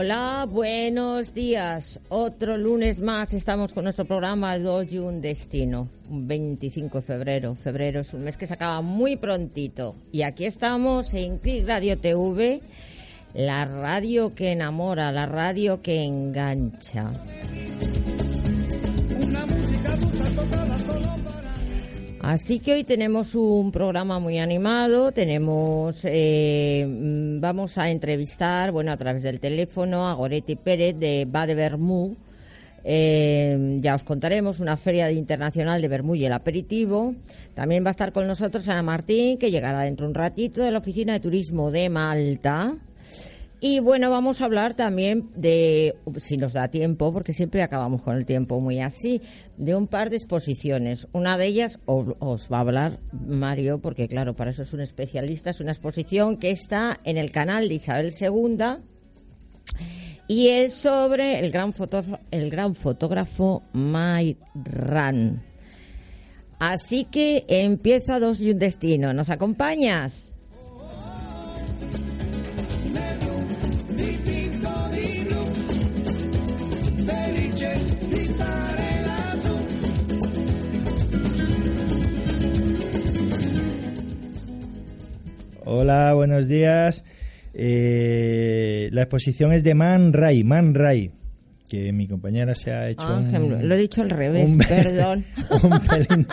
Hola, buenos días. Otro lunes más estamos con nuestro programa Dos y un Destino. Un 25 de febrero. Febrero es un mes que se acaba muy prontito. Y aquí estamos en Click Radio TV, la radio que enamora, la radio que engancha. Una música tocada Así que hoy tenemos un programa muy animado, tenemos, eh, mm, vamos a entrevistar, bueno, a través del teléfono a Goretti Pérez de Bade Bermú. Eh, ya os contaremos una feria internacional de Bermú y el aperitivo. También va a estar con nosotros Ana Martín, que llegará dentro de un ratito de la Oficina de Turismo de Malta. Y bueno, vamos a hablar también de, si nos da tiempo, porque siempre acabamos con el tiempo muy así, de un par de exposiciones. Una de ellas os va a hablar Mario, porque claro, para eso es un especialista, es una exposición que está en el canal de Isabel II y es sobre el gran, fotógrafo, el gran fotógrafo. Así que empieza Dos y un Destino. ¿Nos acompañas? Hola, buenos días. Eh, la exposición es de Man Ray, Man Ray, que mi compañera se ha hecho Ah, un, lo he dicho al revés, un- perdón. un, pelín,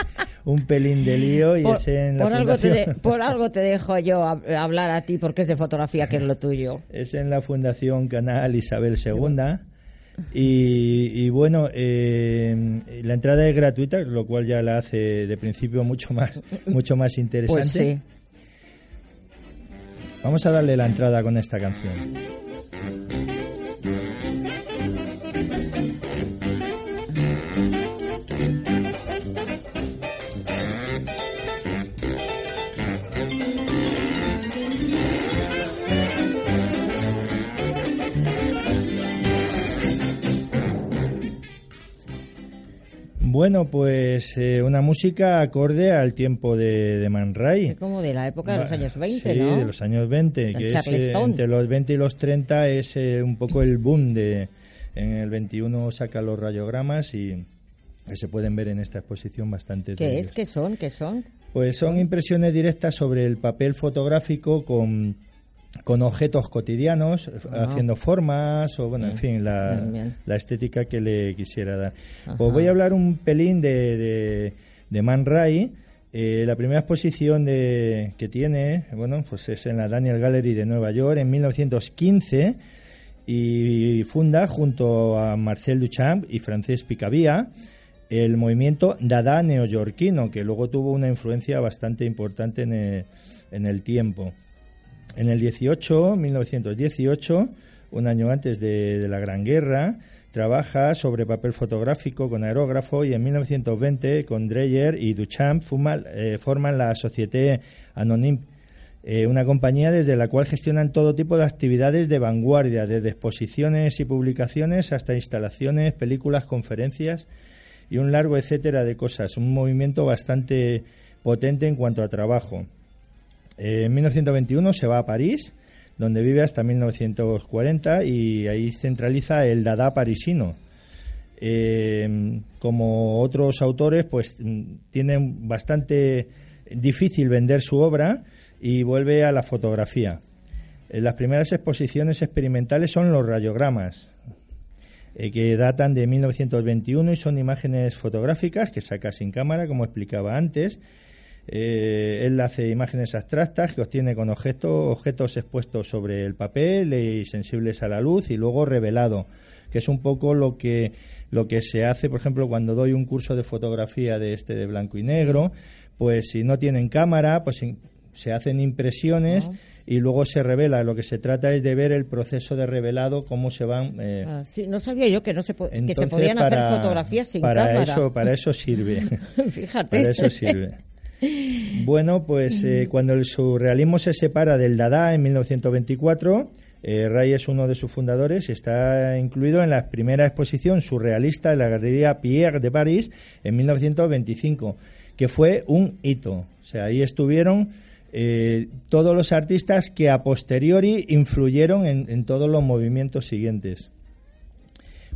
un pelín de lío y Por, es en la por algo te fundación, de- por algo te dejo yo hab- hablar a ti porque es de fotografía que es lo tuyo. es en la Fundación Canal Isabel II. Y, y bueno, eh, la entrada es gratuita, lo cual ya la hace de principio mucho más, mucho más interesante. Pues sí. Vamos a darle la entrada con esta canción. Bueno, pues eh, una música acorde al tiempo de, de Man Ray. Es como de la época de los años 20, sí, ¿no? de los años 20, Del que es, eh, entre los 20 y los 30 es eh, un poco el boom de... En el 21 saca los radiogramas y que se pueden ver en esta exposición bastante ¿Qué es? ¿Qué son? ¿Qué son? Pues son impresiones directas sobre el papel fotográfico con, con objetos cotidianos, f- Ah. haciendo formas o, bueno, en Bien, fin, la, bien, bien. la estética que le quisiera dar. Ajá. Pues voy a hablar un pelín de, de, de Man Ray. Eh, la primera exposición de, que tiene, bueno, pues es en la Daniel Gallery de Nueva York en 1915 y funda junto a Marcel Duchamp y Frances Picabia el movimiento Dada neoyorquino, que luego tuvo una influencia bastante importante en el, en el tiempo. En el 18, 1918, un año antes de, la Gran Guerra, trabaja sobre papel fotográfico con aerógrafo y en 1920 con Dreyer y Duchamp fuma- eh, forman la Société Anonyme, eh, una compañía desde la cual gestionan todo tipo de actividades de vanguardia, desde exposiciones y publicaciones hasta instalaciones, películas, conferencias y un largo etcétera de cosas. Un movimiento bastante potente en cuanto a trabajo. En 1921 se va a París, donde vive hasta 1940 y ahí centraliza el Dada parisino. Eh, como otros autores, pues mm, tienen bastante difícil vender su obra y vuelve a la fotografía. Eh, las primeras exposiciones experimentales son los radiogramas, eh, que datan de 1921 y son imágenes fotográficas que saca sin cámara, como explicaba antes. Eh, él hace imágenes abstractas que obtiene con objetos, objetos expuestos sobre el papel y sensibles a la luz y luego revelado, que es un poco lo que, lo que se hace, por ejemplo, cuando doy un curso de fotografía de este de blanco y negro, pues si no tienen cámara, pues se hacen impresiones y luego se revela. Lo que se trata es de ver el proceso de revelado, cómo se van. Eh, ah, sí, no sabía yo que no se, que se entonces, podían para- hacer fotografías sin para cámara. Eso, para eso sirve. Fíjate. Para eso sirve. Bueno, pues eh, cuando el surrealismo se separa del Dada en 1924, eh, Ray es uno de sus fundadores y está incluido en la primera exposición surrealista de la Galería Pierre de París en 1925, que fue un hito. O sea, ahí estuvieron eh, todos los artistas que a posteriori influyeron en, en todos los movimientos siguientes.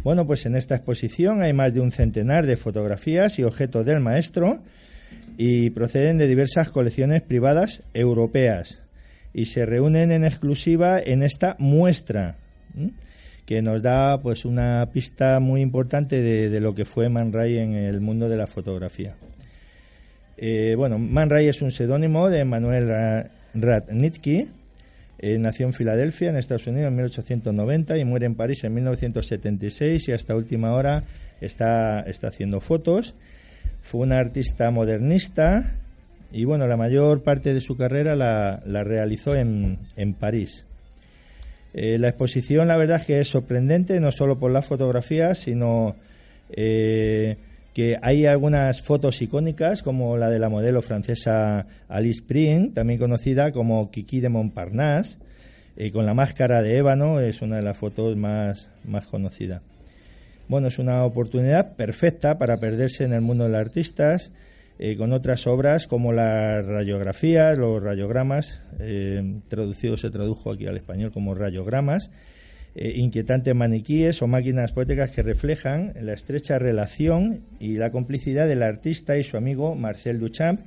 Bueno, pues en esta exposición hay más de un centenar de fotografías y objetos del maestro y proceden de diversas colecciones privadas europeas y se reúnen en exclusiva en esta muestra que nos da pues una pista muy importante de, lo que fue Man Ray en el mundo de la fotografía. Eh, bueno, Man Ray es un seudónimo de Manuel Ra- Radnitsky. Eh, nació en Filadelfia, en Estados Unidos, en 1890 y muere en París en 1976 y hasta última hora está, está haciendo fotos. Fue un artista modernista y bueno, la mayor parte de su carrera la, realizó en, en París. Eh, la exposición, la verdad es que es sorprendente, no solo por las fotografías, sino eh, que hay algunas fotos icónicas, como la de la modelo francesa Alice Pring, también conocida como Kiki de Montparnasse, eh, con la máscara de ébano, es una de las fotos más, más conocidas. Bueno, es una oportunidad perfecta para perderse en el mundo de los artistas, eh, con otras obras como las radiografías, los rayogramas, eh, traducido se tradujo aquí al español como rayogramas, eh, inquietantes maniquíes o máquinas poéticas que reflejan la estrecha relación y la complicidad del artista y su amigo Marcel Duchamp,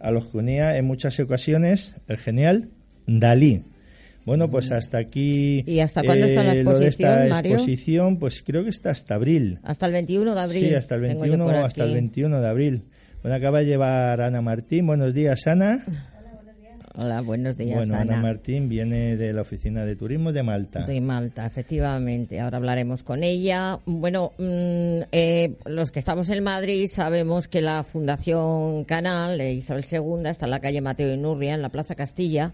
a los que unía en muchas ocasiones el genial Dalí. Bueno, pues hasta aquí. ¿Y hasta cuándo está la lo de esta exposición, Mario? exposición, pues creo que está hasta abril. Hasta el 21 de abril. Sí, hasta el tengo yo 21, por hasta el aquí. 21 de abril. Bueno, acaba de llevar Ana Martín. Buenos días, Ana. Hola, buenos días, bueno, Ana Ana. Martín viene de la Oficina de Turismo de Malta. De Malta, efectivamente. Ahora hablaremos con ella. Bueno, mm, eh, los que estamos en Madrid sabemos que la Fundación Canal de Isabel II está en la calle Mateo y Nurria, en la Plaza Castilla.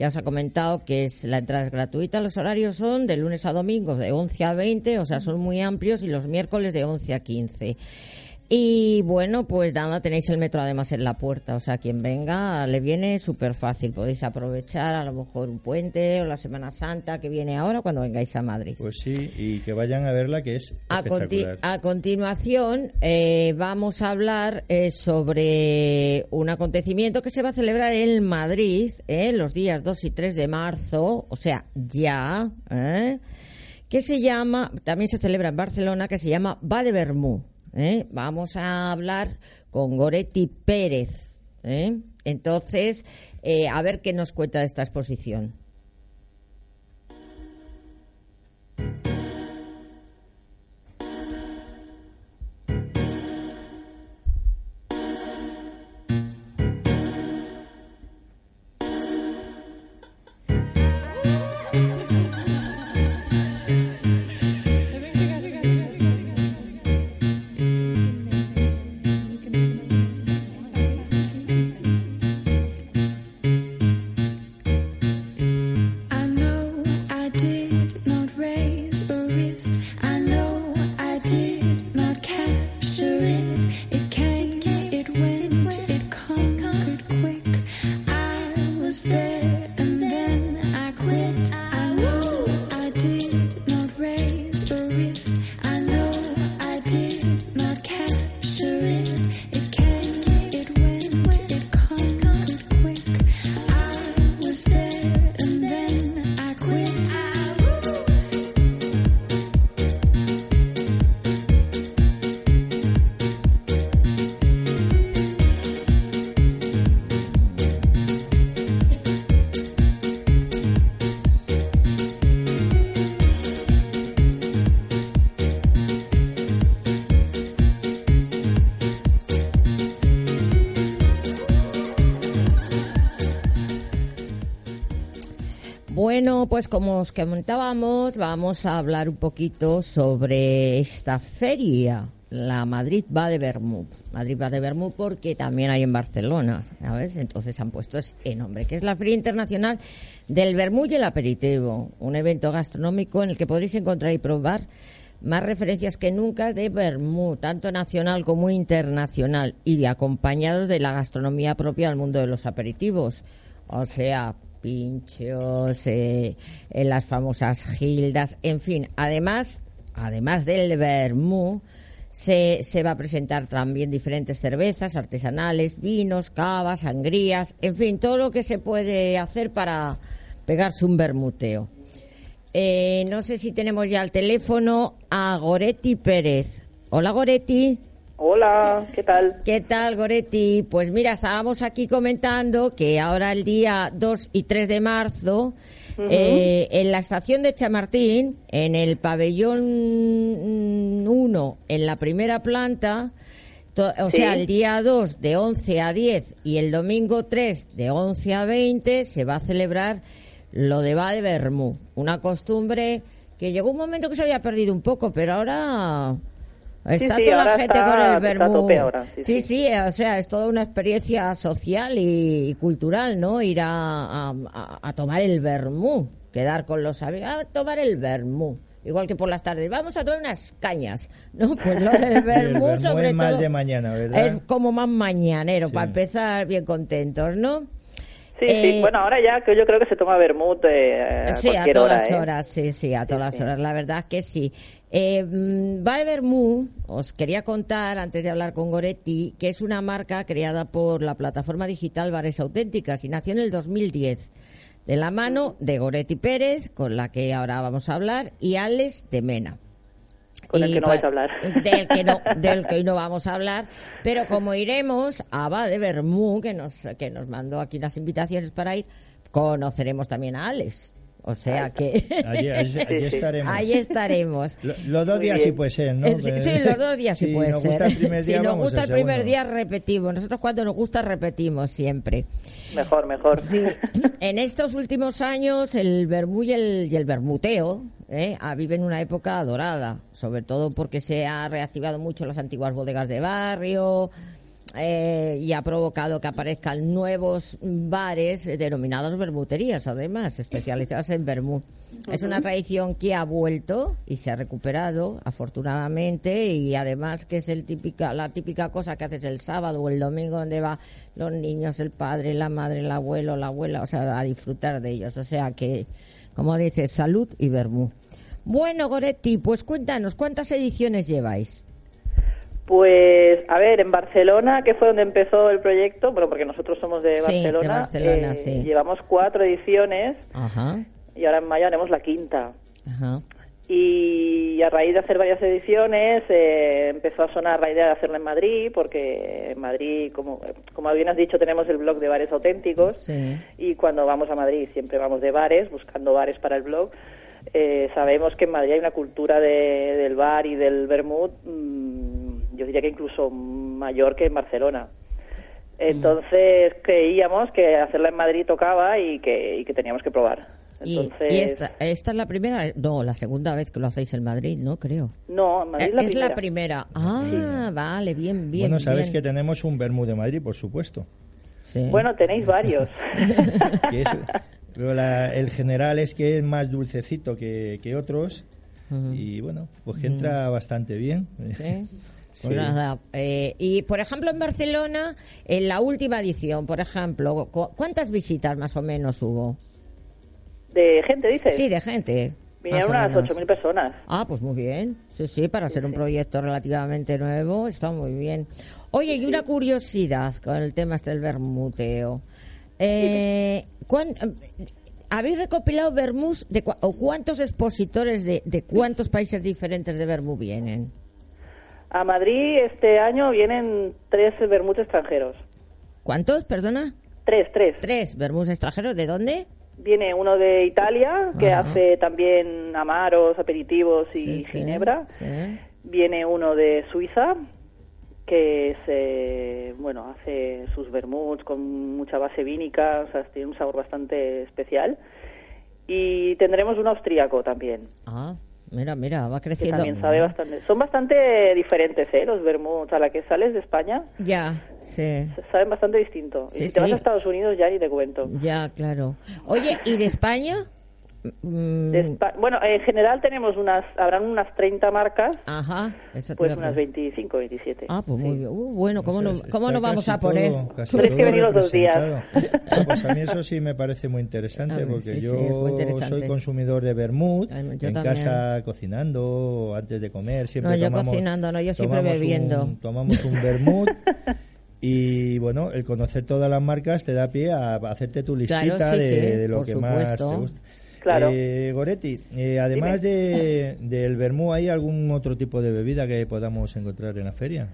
Ya os ha comentado que es, la entrada es gratuita. Los horarios son de lunes a domingo de 11 a 20, o sea, son muy amplios, y los miércoles de 11 a 15. Y bueno, pues nada, tenéis el metro además en la puerta, o sea, quien venga le viene súper fácil. Podéis aprovechar a lo mejor un puente o la Semana Santa que viene ahora cuando vengáis a Madrid. Pues sí, y que vayan a verla, que es A, conti- a continuación eh, vamos a hablar eh, sobre un acontecimiento que se va a celebrar en Madrid eh, los días 2 y 3 de marzo, o sea, ya, eh, que se llama, también se celebra en Barcelona, que se llama Va de Bermú. Eh. Vamos a hablar con Goretti Pérez. eh. Entonces, eh, a ver qué nos cuenta esta exposición. Pues como os comentábamos, vamos a hablar un poquito sobre esta feria la Madrid va de Bermú. Madrid va de Bermú porque también hay en Barcelona, ¿sabes? Entonces han puesto este nombre, que es la Feria Internacional del Bermú y el Aperitivo, un evento gastronómico en el que podréis encontrar y probar más referencias que nunca de Bermú, tanto nacional como internacional, y acompañados de la gastronomía propia del mundo de los aperitivos. O sea, pinchos, eh, eh, las famosas gildas, en fin. Además, además del Bermú, se, se va a presentar también diferentes cervezas artesanales, vinos, cavas, sangrías, en fin, todo lo que se puede hacer para pegarse un bermuteo. Eh, no sé si tenemos ya al teléfono a Goretti Pérez. Hola Goretti. Hola, ¿qué tal? ¿Qué tal, Goretti? Pues mira, estábamos aquí comentando que ahora el día 2 y 3 de marzo, eh, en la estación de Chamartín, en el pabellón 1, en la primera planta, o Sí. sea, el día 2 de 11 a 10 y el domingo 3 de 11 a 20, se va a celebrar lo de Va de Bermú, una costumbre que llegó un momento que se había perdido un poco, pero ahora está sí, toda la gente está- con el tope ahora, sí, sí, sí. sí, o sea, es toda una experiencia social y, y cultural, ¿no? Ir a, a- a tomar el Bermú, quedar con los amigos, a tomar el Bermú. Igual que por las tardes, vamos a tomar unas cañas, ¿no? Pues lo del Bermú sobre es más todo, de mañana, ¿verdad? Es como más mañanero, Sí. para empezar bien contentos, ¿no? Sí, Eh, sí, bueno, ahora ya que yo creo que se toma vermut eh, a Sí, a todas hora, las ¿eh? horas, sí, sí, a todas las sí. horas, la verdad que sí. Eh, mm, de Bermú, os quería contar, antes de hablar con Goretti, que es una marca creada por la plataforma digital Bares Auténticas y nació en el 2010, de la mano de Goretti Pérez, con la que ahora vamos a hablar, y Alex de Mena. Con el que no vais a hablar. Del que no, del que hoy no vamos a hablar. Pero como iremos a Va de Bermú, que nos, que nos mandó aquí las invitaciones para ir, conoceremos también a Alex. O sea que Allí, estaremos. ahí estaremos. Lo- los dos Muy días bien. sí puede ser, ¿no? Sí, sí, los dos días sí Si puede nos ser. gusta el primer si día, nos gusta el primer día, repetimos. Nosotros cuando nos gusta, repetimos siempre. Mejor, mejor. Sí, en estos últimos años el vermú y el, y el bermuteo ¿eh? ah, viven una época dorada, sobre todo porque se ha reactivado mucho las antiguas bodegas de barrio eh, y ha provocado que aparezcan nuevos bares denominados bermuterías, además, especializadas en vermú. Es una tradición que ha vuelto y se ha recuperado, afortunadamente, y además que es el típica, la típica cosa que haces el sábado o el domingo donde va los niños, el padre, la madre, el abuelo, la abuela, o sea, a disfrutar de ellos. O sea que, como dices, salud y vermú. Bueno, Goretti, pues cuéntanos, ¿cuántas ediciones lleváis? Pues, a ver, en Barcelona, que fue donde empezó el proyecto, bueno, porque nosotros somos de Sí, de Barcelona, Barcelona, eh, sí. llevamos cuatro ediciones Ajá, y ahora en mayo haremos la quinta. ajá. Y a raíz de hacer varias ediciones eh, empezó a sonar la idea de hacerla en Madrid, porque en Madrid, como, como bien has dicho, tenemos el blog de bares auténticos Sí. y cuando vamos a Madrid siempre vamos de bares, buscando bares para el blog. Eh, sabemos que en Madrid hay una cultura de- del bar y del vermut, mm, yo diría que incluso mayor que en Barcelona. Entonces creíamos que hacerla en Madrid tocaba y que, y que teníamos que probar. Y, Entonces, y esta, esta es la primera, no, la segunda vez que lo hacéis en Madrid, ¿no? Creo. no, en Madrid Eh, la es primera. la primera. Ah, vale, bien, bien. bueno, sabes bien. que tenemos un Bermú de Madrid, por supuesto. Sí. Bueno, tenéis varios. es- pero la- el general es que es más dulcecito que, que otros. Y bueno, pues que entra bastante bien. Sí. Sí. Pues nada, eh, y por ejemplo en Barcelona, en la última edición, por ejemplo, cu- ¿cuántas visitas más o menos hubo? De gente, dices. Sí, de gente. Vinieron unas menos. 8.000 personas. Ah, pues muy bien. Sí, sí, para ser un proyecto relativamente nuevo, está muy bien. Oye, y una curiosidad con el tema este del bermuteo. Eh, ¿cuán- eh, ¿Habéis recopilado vermús de cua- o cuántos expositores de, de cuántos países diferentes de vermú vienen? A Madrid este año vienen tres vermut extranjeros. ¿Cuántos, perdona? Tres, tres. Tres vermús extranjeros. ¿De dónde? Viene uno de Italia, que Ajá. hace también amaros, aperitivos y Sí, sí, ginebra. sí. Viene uno de Suiza, que se, bueno, hace sus vermuts con mucha base vínica, o sea, tiene un sabor bastante especial. Y tendremos un austríaco también. Ah, Mira, mira, va que creciendo. también sabe bastante. Son bastante diferentes, ¿eh? Los vermuts a la que sales de España, Ya, sí. saben bastante distinto. Sí, y si te vas a Estados Unidos ya ni te cuento. Ya, claro. Oye, ¿y de España? Mm, bueno, en general tenemos unas, habrán unas 30 marcas, Ajá, pues unas preguntar. 25, 27. Ah, pues muy Sí. bien. Uh, bueno, ¿cómo no, cómo no vamos a poner? Tienes que venir los dos días. No, pues a mí eso sí me parece muy interesante ver, porque sí, sí, yo muy interesante. soy consumidor de vermut en también. casa cocinando antes de comer siempre No, yo tomamos, cocinando, no, yo siempre tomamos bebiendo. un, tomamos un vermut y bueno el conocer todas las marcas te da pie a hacerte tu Claro, listita sí, de, sí, de lo que más te supuesto. gusta Claro. Eh, Goretti, eh, además de, del vermú, ¿hay algún otro tipo de bebida que podamos encontrar en la feria?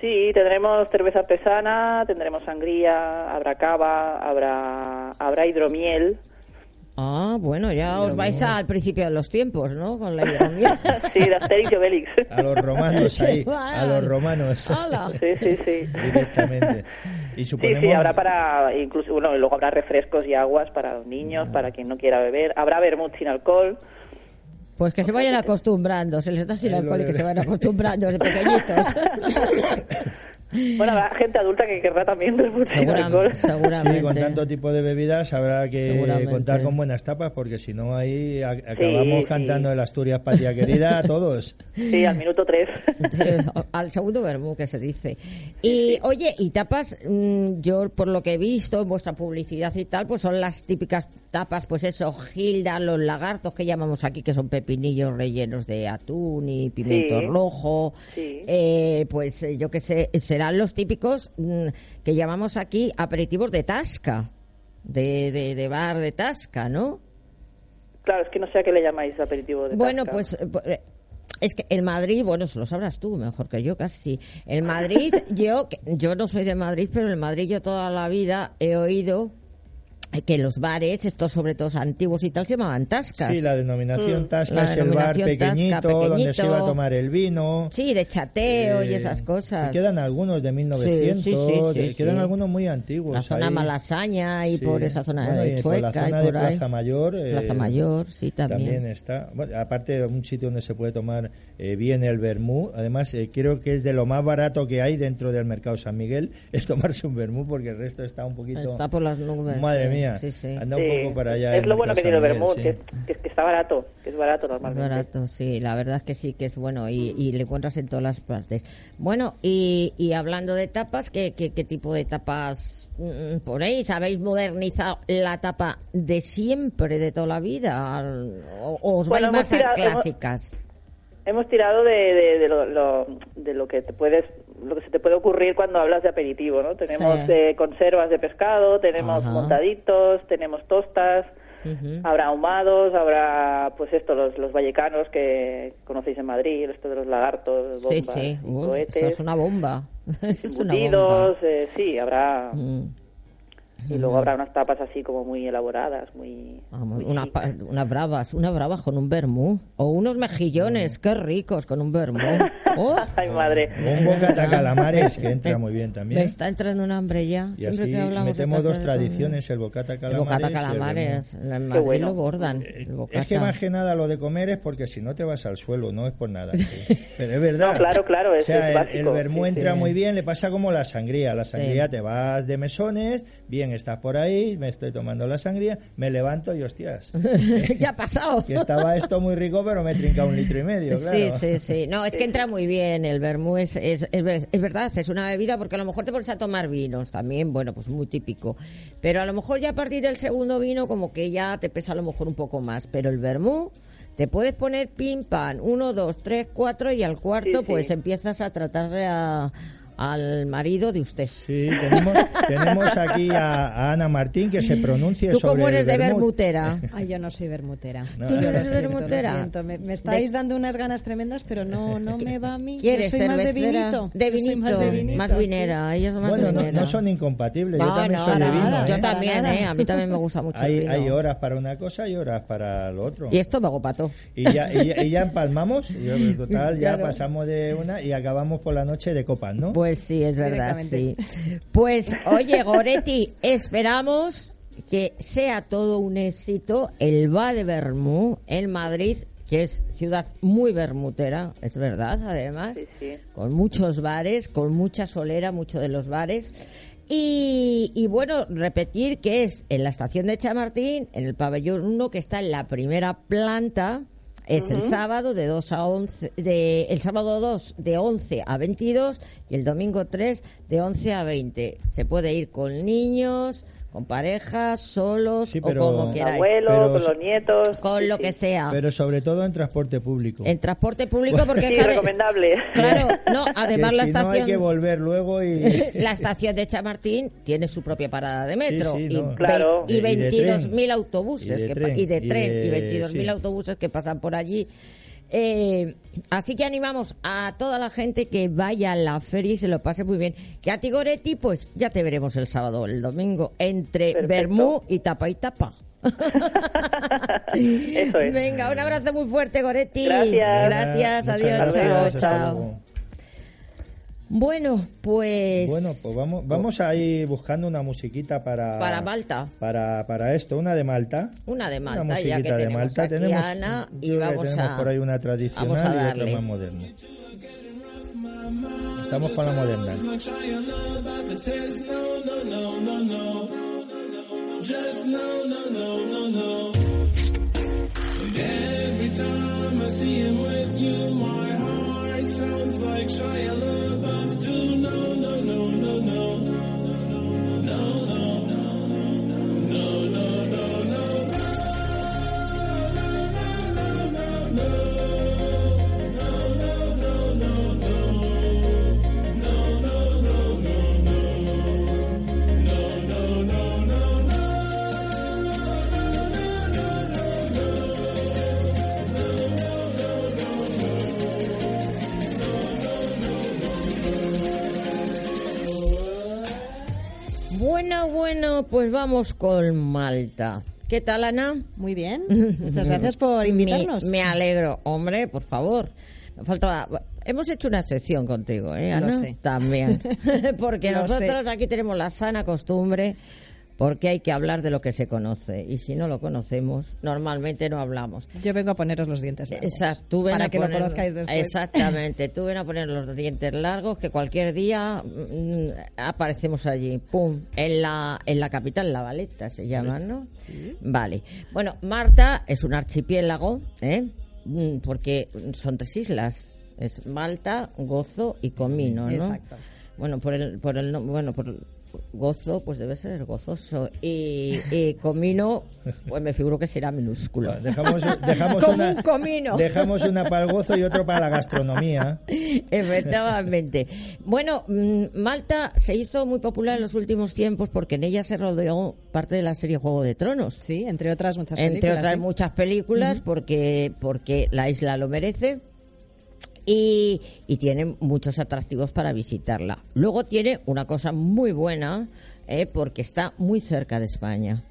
Sí, tendremos cerveza artesana, tendremos sangría, habrá cava, habrá, habrá hidromiel. Ah, bueno, ya os vais al principio de los tiempos, ¿no? Con la hidromiel. sí, de Asterix y Obelix. A los romanos ahí, a los romanos ¡Hala! Sí, sí, sí. directamente. Y Sí, suponemos, sí, habrá para, incluso, bueno, y luego habrá refrescos y aguas para los niños, para quien no quiera beber. Habrá vermut sin alcohol. Pues que se vayan acostumbrando, se les da sin alcohol y que se vayan acostumbrando de pequeñitos. Bueno, habrá gente adulta que querrá también Segura- alcohol. seguramente. Sí, con tanto tipo de bebidas habrá que contar con buenas tapas porque si no ahí acabamos sí. cantando el Asturias Patria Querida a todos. Sí, al minuto tres. Sí, al segundo vermú que se dice. Y oye, y tapas, mm, yo por lo que he visto en vuestra publicidad y tal, pues son las típicas tapas, pues eso, Gilda, los lagartos que llamamos aquí, que son pepinillos rellenos de atún y pimiento Sí. rojo. Sí. Eh, pues eh, yo que sé, serán los típicos mm, que llamamos aquí aperitivos de tasca, de, de, de bar de tasca, ¿no? Claro, es que no sé a qué le llamáis aperitivo de Bueno, tasca. pues eh, es que el Madrid, bueno, eso lo sabrás tú mejor que yo casi. El Madrid, yo yo no soy de Madrid, pero el Madrid yo toda la vida he oído que los bares, estos sobre todo antiguos y tal, se llamaban tascas. Sí, la denominación Tasca Mm. La es el bar denominación tasca, pequeñito, donde se iba a pequeñito. tomar el vino. Sí, de chateo y Eh, esas cosas. y quedan algunos de 1900, Sí, sí, sí, eh, sí, quedan sí. algunos muy antiguos. la zona ahí. Malasaña y Sí. por esa zona Bueno, y de por la Chueca y zona de por ahí. Plaza Mayor. eh, Plaza Mayor, sí, también. está. Bueno, aparte de un sitio donde se puede tomar eh, bien el vermú. Además, eh, creo que es de lo más barato que hay dentro del mercado San Miguel, es tomarse un vermú, porque el resto está un poquito... Está por las nubes. Madre sí, mía, Sí, sí. anda Sí. un poco para allá. Es lo bueno que tiene el vermut, que, sí. que- que está barato, que es barato Es normalmente. barato, sí, la verdad es que sí, que es bueno y, y le encuentras en todas las partes. Bueno, y, y hablando de tapas, ¿qué, qué, qué tipo de tapas mm, ponéis? ¿Habéis modernizado la tapa de siempre, de toda la vida? ¿O, o os Bueno, vais más hemos a tirado- hemos- clásicas? Hemos tirado de, de, de lo, lo- de lo que te puedes lo que se te puede ocurrir cuando hablas de aperitivo, ¿no? Tenemos Sí. eh, conservas de pescado, tenemos Ajá. montaditos, tenemos tostas, habrá ahumados, habrá pues esto los, los vallecanos que conocéis en Madrid, esto de los lagartos, bombas, Sí, sí, Uf, eso cohetes, es una bomba. es una bomba. eh, sí, habrá Mm. Y luego habrá unas tapas así como muy elaboradas, muy, Ah, muy Unas pa- unas bravas, una brava con un vermú. O unos mejillones, qué ricos con un vermú. Oh, Ay, madre. Un bocata calamares, que entra Me- muy bien Me también. está entrando un hambre ya. Y Siempre así que hablamos de metemos dos tradiciones, el bocata El calamares. bocata y el calamares. vermú. En Madrid bueno. lo bordan. Eh, el bocata. Es que más que nada lo de comer es porque si no te vas al suelo, no es por nada. Pero es verdad. No, claro, claro, O sea, es el- básico, el, vermú sí, entra sí. muy bien, le pasa como la sangría. La sangría Sí. te vas de mesones, bien, estás por ahí, me estoy tomando la sangría, me levanto y hostias. ya ha pasado. que estaba esto muy rico, pero me he trincado un litro y medio, claro. Sí, sí, sí. No, es que entra muy bien. El vermú es, es, es, es verdad, es una bebida porque a lo mejor te pones a tomar vinos también, bueno, pues muy típico. Pero a lo mejor ya a partir del segundo vino como que ya te pesa a lo mejor un poco más. Pero el vermú te puedes poner pim pam, uno, dos, tres, cuatro y al cuarto Sí, sí. pues empiezas a tratarle a- al marido de usted. Sí, tenemos, tenemos aquí a, a Ana Martín que se pronuncie ¿Tú sobre cómo eres el de vermut. vermutera? Ay, yo no soy vermutera. No. ¿Tú no eres siento. Me, me estáis dando unas ganas tremendas, pero no, no me va a mí. ¿Quieres yo soy más de vinito. De vinito, más de vinito, más sí. vinera. Ella es más Bueno, no, vinera. no son incompatibles, yo No, también no, soy de para vino. nada. ¿eh? Yo también, Para ¿eh? A mí también me gusta mucho el Hay, vino. hay horas para una cosa y horas para lo otro. Y esto me hago pato. Y ya, y ya, y ya empalmamos, y total ya Claro. pasamos de una y acabamos por la noche de copas, ¿no? Pues sí, es verdad, sí. Pues, oye, Goretti, esperamos que sea todo un éxito el Va de Bermú en Madrid que es ciudad muy bermutera, es verdad, además, Sí, sí. con muchos bares, con mucha solera, muchos de los bares. Y, y bueno, repetir que es en la estación de Chamartín, en el pabellón 1, que está en la primera planta, es el sábado de 2 a 11, de, el sábado 2 de 11 a 22 y el domingo 3 de 11 a 20. Se puede ir con niños, con parejas, solos Sí, o pero- como Con queráis. abuelos, Pero con los nietos. Con sí, lo sí. que sea. Pero sobre todo en transporte público. En transporte público porque Sí, es que recomendable. Claro, no, Que además la si no hay estación que volver luego y... la estación de Chamartín tiene su propia parada de metro Sí, sí, y, no. Claro. y Y de- y de 22.000 tren. autobuses Y de que tren. y de Y tren de- y 22.000 sí. autobuses que pasan por allí. Eh, así que animamos a toda la gente que vaya a la feria y se lo pase muy bien. Que a ti, Goretti, pues ya te veremos el sábado o el domingo entre Perfecto. Bermú y tapa y tapa. Eso es. Venga, un abrazo muy fuerte, Goretti. Gracias. Gracias, adiós, gracias, chao, chao. Bueno, pues. Bueno, pues vamos, vamos a ir buscando una musiquita para... Para Malta. Para, para esto, una de Malta. Una de Malta, Una ya que musiquita de Malta. aquí tenemos, a Ana y vamos tenemos a- por ahí una tradicional y otra más moderna. Estamos con la moderna. sounds like Shia LaBeouf too. No, no, no, no, no. Pues vamos con Malta. ¿Qué tal, Ana? Muy bien. Muchas gracias por invitarnos. Me, me alegro. Hombre, por favor. Faltaba... Hemos hecho una excepción contigo, ¿eh, Lo Ana? sé. También. Porque Lo nosotros sé. aquí tenemos la sana costumbre porque hay que hablar de lo que se conoce. Y si no lo conocemos, normalmente no hablamos. Yo vengo a poneros los dientes largos. Exacto, tú ven para a que lo conozcáis después. Exactamente, tú ven a poner los dientes largos que cualquier día mm, aparecemos allí, pum, en la en la capital, La Valeta se llama, ¿no? Vale. Bueno, Marta es un archipiélago, ¿eh? Mm, Porque son tres islas. Es Malta, Gozo y Comino, ¿no? Exacto. Bueno, por el por el no- bueno, por Gozo, pues debe ser el gozoso. Y, y Comino, pues me figuro que será minúsculo. Bueno, Dejamos, dejamos Como una, un comino. Dejamos una para el gozo y otra para la gastronomía. Efectivamente. Bueno, mm, Malta se hizo muy popular en los últimos tiempos porque en ella se rodeó parte de la serie Juego de Tronos. Sí, entre otras muchas Entre películas. otras sí. muchas películas, porque, porque la isla lo merece. Y, y tiene muchos atractivos para visitarla. Luego tiene una cosa muy buena, eh, porque está muy cerca de España.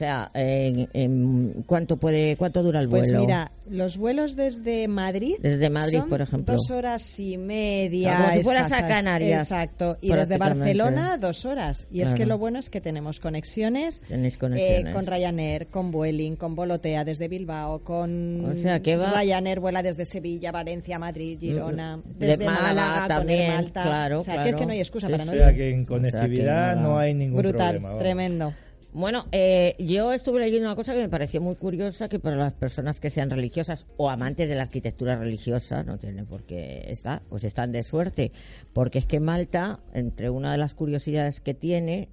O sea, en- en- ¿cuánto puede, cuánto dura el vuelo? Pues mira, los vuelos desde Madrid. Desde Madrid, son por ejemplo. Dos horas y media. Como si fueras a. Canarias, Exacto. Y desde. Barcelona, dos horas. Y es que lo bueno es que tenemos conexiones. Tenéis eh, conexiones. con Ryanair, con Vueling, con Volotea desde Bilbao, con O sea, que va- Ryanair vuela desde Sevilla, Valencia, Madrid, Girona, Mm, de desde Málaga Málaga, también, con Malta. claro, o sea, que claro. es que no hay excusa Sí, para sí. no O sea ir. que en O sea que conectividad nada. no hay ningún Brutal, problema. vamos. tremendo. Bueno, eh, yo estuve leyendo una cosa que me pareció muy curiosa, que para las personas que sean religiosas o amantes de la arquitectura religiosa, no tiene por qué estar, pues están de suerte, porque es que Malta, entre una de las curiosidades que tiene,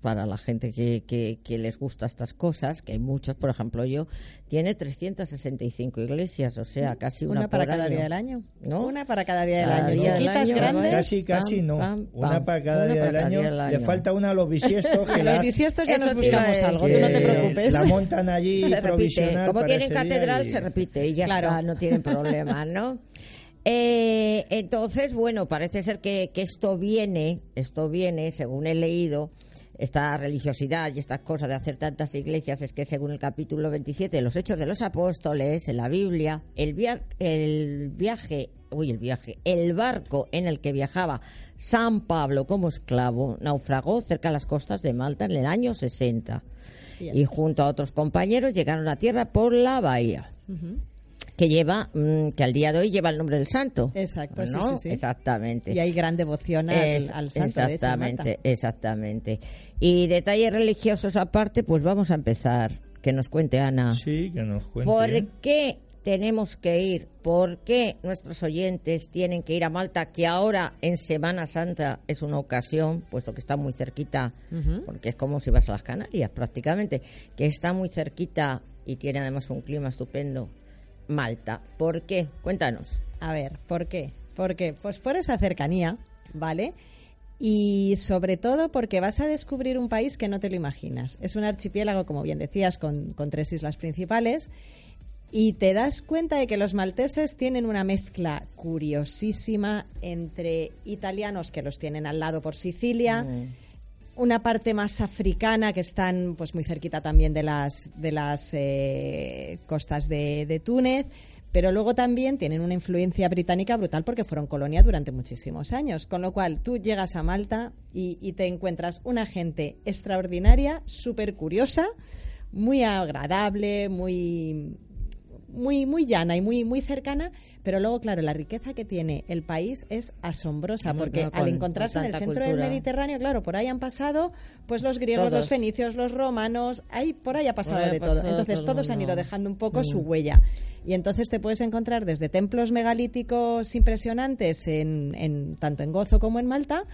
para la gente que, que, que les gusta estas cosas, que hay muchos, por ejemplo yo, tiene 365 iglesias, o sea, casi una, Una para por cada año. día del año. ¿No? Una para cada día del Cada año. día del Chiquitas, año, grandes. Casi, casi Pam, no. pam, una para cada, Una día, para del cada año. día del Le falta una a los bisiestos que Los la, bisiestos ya nos buscamos algo, tú no te preocupes. La montan allí se repite. provisional Como tienen catedral, y- se repite y ya Claro. está, no tienen problema, ¿no? Eh, entonces, bueno, parece ser que, que esto viene, esto viene, según he leído, esta religiosidad y estas cosas de hacer tantas iglesias, es que según el capítulo 27 de los Hechos de los Apóstoles, en la Biblia, el, via- el viaje, uy, el viaje, el barco en el que viajaba San Pablo como esclavo naufragó cerca de las costas de Malta en el año 60 y junto a otros compañeros llegaron a tierra por la bahía. Que lleva, mm, que al día de hoy lleva el nombre del santo. Exacto, sí, ¿no? sí, sí. Exactamente. Y hay gran devoción al, Es- al santo, de hecho, exactamente, exactamente. Y detalles religiosos aparte, pues vamos a empezar. Que nos cuente Ana. Sí, que nos cuente. ¿Por qué tenemos que ir? ¿Por qué nuestros oyentes tienen que ir a Malta? Que ahora en Semana Santa es una ocasión, puesto que está muy cerquita, porque es como si vas a las Canarias prácticamente, que está muy cerquita y tiene además un clima estupendo. Malta. ¿Por qué? Cuéntanos. A ver, ¿por qué? ¿Por qué? Pues por esa cercanía, ¿vale? Y sobre todo porque vas a descubrir un país que no te lo imaginas. Es un archipiélago, como bien decías, con, con tres islas principales. Y te das cuenta de que los malteses tienen una mezcla curiosísima entre italianos que los tienen al lado por Sicilia, una parte más africana que están pues muy cerquita también de las de las eh, costas de, de Túnez pero luego también tienen una influencia británica brutal porque fueron colonia durante muchísimos años. Con lo cual tú llegas a Malta y, y te encuentras una gente extraordinaria súper curiosa muy agradable muy muy muy llana y muy muy cercana pero luego claro la riqueza que tiene el país es asombrosa porque al con- encontrarse con en el centro del. Mediterráneo claro por ahí han pasado pues los griegos Todos. los fenicios los romanos ahí por ahí ha pasado ahí de todo entonces todo todos han ido dejando un poco Mm. su huella y entonces te puedes encontrar desde templos megalíticos impresionantes en, en- tanto en Gozo como en Malta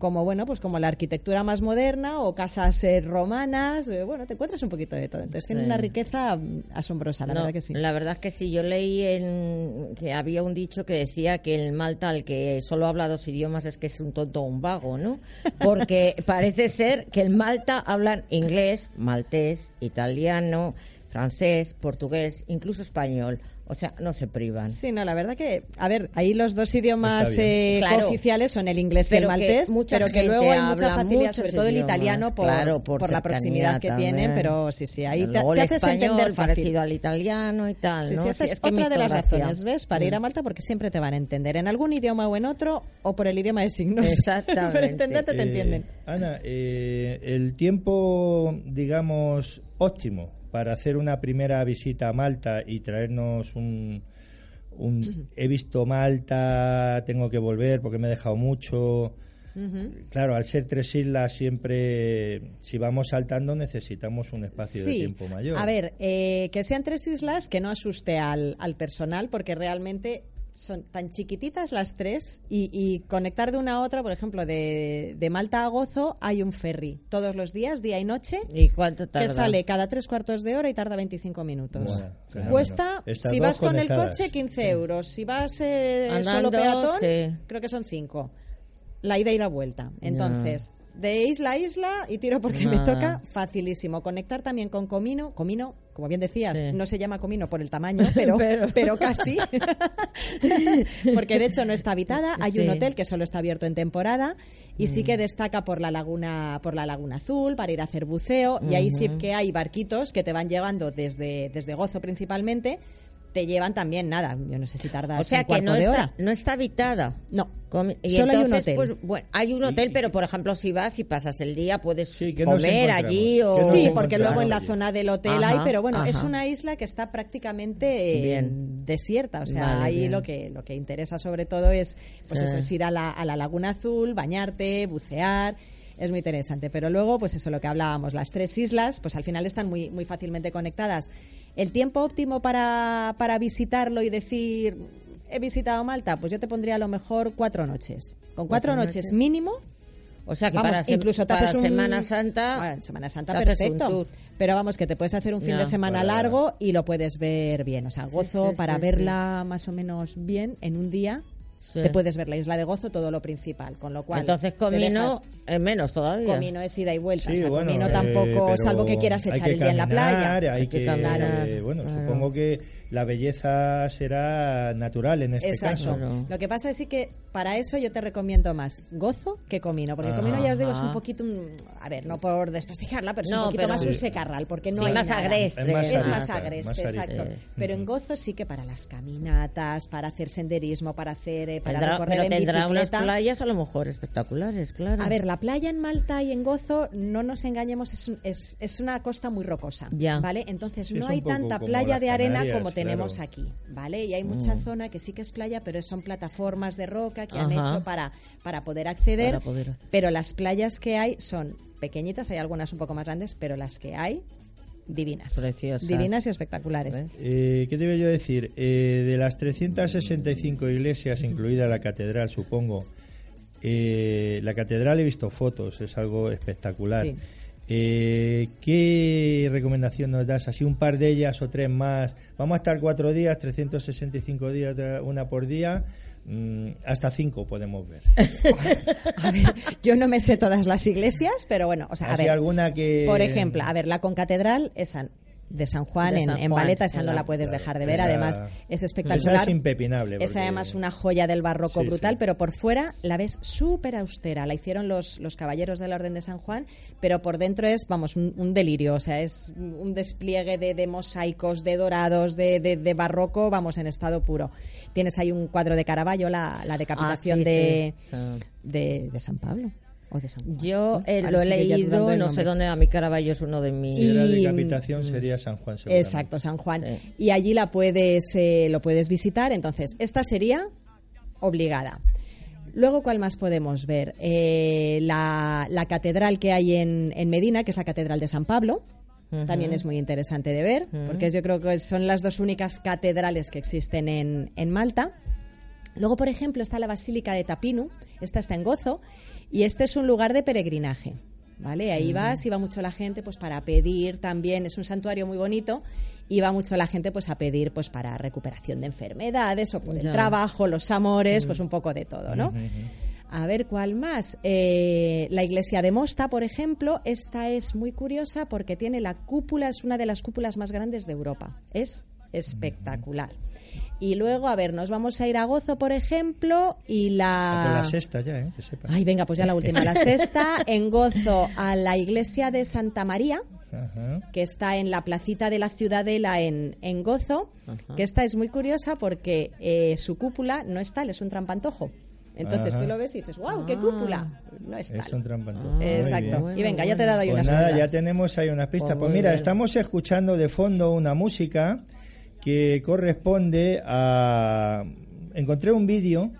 como bueno pues como la arquitectura más moderna o casas eh, romanas eh, bueno te encuentras un poquito de todo entonces tiene una riqueza mm, asombrosa la No, verdad que sí La verdad es que sí. Yo leí en, que había un dicho que decía que el Malta, al que solo habla dos idiomas, es que es un tonto o un vago, ¿no? Porque parece ser que en Malta hablan inglés, maltés, italiano, francés, portugués, incluso español. O sea, no se privan. Sí, no, la verdad que, a ver, ahí los dos idiomas eh, Claro. cooficiales son el inglés y el Pero que maltés, mucha pero que gente luego hay mucha habla facilidad, sobre todo el idiomas. italiano por, Claro, por por la proximidad que también. tienen, pero sí, sí, ahí te, Luego te el haces español entender fácil. parecido al italiano y tal, Sí, ¿no? sí, esa Sí, es, que me otra de las gracia. razones, ¿ves? Para ir a Mm. Malta porque siempre te van a entender en algún idioma o en otro o por el idioma de signos. Exactamente. Pero entenderte te Eh, entienden. Ana, eh, el tiempo, digamos, óptimo para hacer una primera visita a Malta y traernos un, un he visto Malta, tengo que volver porque me he dejado mucho. Claro, al ser tres islas siempre, si vamos saltando, necesitamos un espacio de tiempo mayor. A ver, eh, que sean tres islas que no asuste al, al personal, porque realmente son tan chiquititas las tres y, y conectar de una a otra, por ejemplo, de, de Malta a Gozo hay un ferry todos los días, día y noche, ¿Y cuánto tarda? que sale cada tres cuartos de hora y tarda 25 minutos. Bueno. Cuesta, Estas si vas con el coche, 15 euros. Si vas eh, Andando, solo peatón, sí. creo que son 5. La ida y la vuelta. Entonces, de isla a isla, y tiro porque me toca, facilísimo. Conectar también con Comino. Comino, como bien decías, Sí. no se llama Comino por el tamaño, pero, Pero- pero... casi. porque de hecho no está habitada. Hay un hotel que solo está abierto en temporada y sí que destaca por la laguna por la laguna azul para ir a hacer buceo y ahí sí que hay barquitos que te van llevando desde desde Gozo principalmente te llevan también nada yo no sé si tardas O sea un que no de está, hora no está habitada. no y Solo hay un hotel. Pues, bueno, hay un hotel, pero por ejemplo, si vas y pasas el día, puedes Sí, ¿qué nos comer allí o. ¿Qué nos Sí, porque luego en la zona del hotel Ajá, hay, pero bueno, es una isla que está prácticamente eh, Bien. desierta. O sea, Vale, ahí bien. lo que lo que interesa sobre todo es, pues Sí. eso, es ir a la, a la Laguna Azul, bañarte, bucear. Es muy interesante. Pero luego, pues eso, lo que hablábamos, las tres islas, pues al final están muy, muy fácilmente conectadas. El tiempo óptimo para, para visitarlo y decir, he visitado Malta, pues yo te pondría a lo mejor cuatro noches. Con cuatro, Cuatro noches, noches. mínimo, O sea que Vamos, para, incluso te para un- Semana Santa. Bueno, en Semana Santa, perfecto. Pero vamos, que te puedes hacer un fin de semana largo y lo puedes ver bien. O sea, Gozo, sí, para sí, verla más o menos bien en un día, Sí. te puedes ver la isla de Gozo, todo lo principal. Con lo cual, Entonces Comino dejas- es menos todavía. Comino es ida y vuelta. Sí, o sea, bueno, Comino eh, tampoco, salvo que quieras echar que el día en la playa. Hay Hay que que, caminar, eh, bueno, claro. supongo que la belleza será natural en este Exacto. caso. Claro. Lo que pasa es sí que para eso yo te recomiendo más Gozo que Comino, porque Ajá. Comino ya os digo es un Ajá. poquito, un- a ver, no por desprestigiarla, pero es No, un poquito pero- más un secarral, porque no Sí, hay más nada. agreste. Es más Es más agreste, más exacto. Sí. Pero en Gozo sí que para las caminatas, para hacer senderismo, para hacer padre para Tendrá- recorrer pero en tendrá unas bicicleta. playas a lo mejor espectaculares, claro. A ver, la playa en Malta y en Gozo, no nos engañemos, es, un- es, es una costa muy rocosa, Ya. ¿vale? Entonces Sí, no hay tanta playa de arena Canarias, como tenemos claro. aquí, ¿vale? Y hay mucha zona que sí que es playa, pero son plataformas de roca que han hecho para, para poder acceder, Para poder acceder. pero las playas que hay son pequeñitas, hay algunas un poco más grandes, pero las que hay, divinas. Preciosas. Divinas y espectaculares. Eh, ¿Qué te iba yo a decir? Eh, de las 365 iglesias, incluida la catedral, supongo, eh, la catedral he visto fotos, es algo espectacular. Sí. Eh, ¿Qué recomendación nos das? Así un par de ellas o tres más. Vamos a estar cuatro días, 365 días, una por día. mm, hasta cinco podemos ver. A ver, yo no me sé todas las iglesias, pero bueno, o sea, a ver, alguna que... Por ejemplo, a ver, la concatedral es San- de San Juan, De en, en Valeta, esa no la- puedes dejar de ver, esa- además es esa espectacular. es impepinable, Es además una joya del barroco Sí, brutal, sí. pero por fuera la ves súper austera. La hicieron los, los caballeros de la Orden de San Juan, pero por dentro es, vamos, un, un delirio. O sea, es un despliegue de, de mosaicos, de dorados, de, de- de barroco, vamos, en estado puro. Tienes ahí un cuadro de Caravaggio, la, la decapitación Ah, sí, de, sí. Ah. de, de San Pablo. O de San Juan, Yo eh, lo he leído, no sé dónde, a mi Caraballo es uno de mis... Y- decapitación sería San Juan. Exacto, San Juan. Sí. Y allí la puedes, eh, lo puedes visitar. Entonces, esta sería obligada. Luego, ¿cuál más podemos ver? Eh, la, la catedral que hay en, en Medina, que es la Catedral de San Pablo. También es muy interesante de ver, porque yo creo que son las dos únicas catedrales que existen en, en Malta. Luego, por ejemplo, está la Basílica de Tapinu, esta está en Gozo, y este es un lugar de peregrinaje. ¿Vale? Ahí vas y va mucho la gente pues para pedir también, es un santuario muy bonito, y va mucho la gente pues a pedir pues para recuperación de enfermedades o por el Ya. trabajo, los amores, pues un poco de todo, ¿no? A ver, ¿cuál más? Eh, la iglesia de Mosta, por ejemplo, esta es muy curiosa porque tiene la cúpula, es una de las cúpulas más grandes de Europa. Es espectacular. Y luego, a ver, nos vamos a ir a Gozo, por ejemplo, y Ah, pero la... la sexta ya, ¿eh? Que sepas. Ay, venga, pues ya la última, la sexta, en Gozo, a la iglesia de Santa María, Ajá. que está en la placita de la Ciudadela en, en Gozo, que esta es muy curiosa porque eh, su cúpula no es tal, es un trampantojo. Entonces Ajá. tú lo ves y dices, wow, qué cúpula. No es tal. Es un trampantojo. Muy Exacto. y venga, ya te he dado ahí Pues unas nada, ya tenemos ahí unas pistas. Pues Pues mira, bien. estamos escuchando de fondo una música que corresponde a... Encontré un vídeo,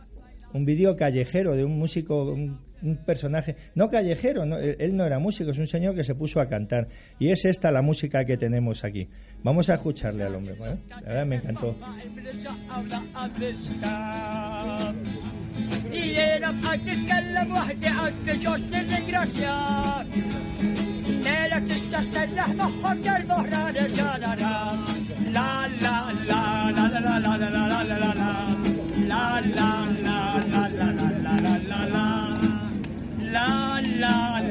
un vídeo callejero de un músico, un, un personaje, no callejero, no, él no era músico, es un señor que se puso a cantar. Y es esta la música que tenemos aquí. Vamos a escucharle al hombre, ¿vale? La verdad me encantó la la la. La la. La la.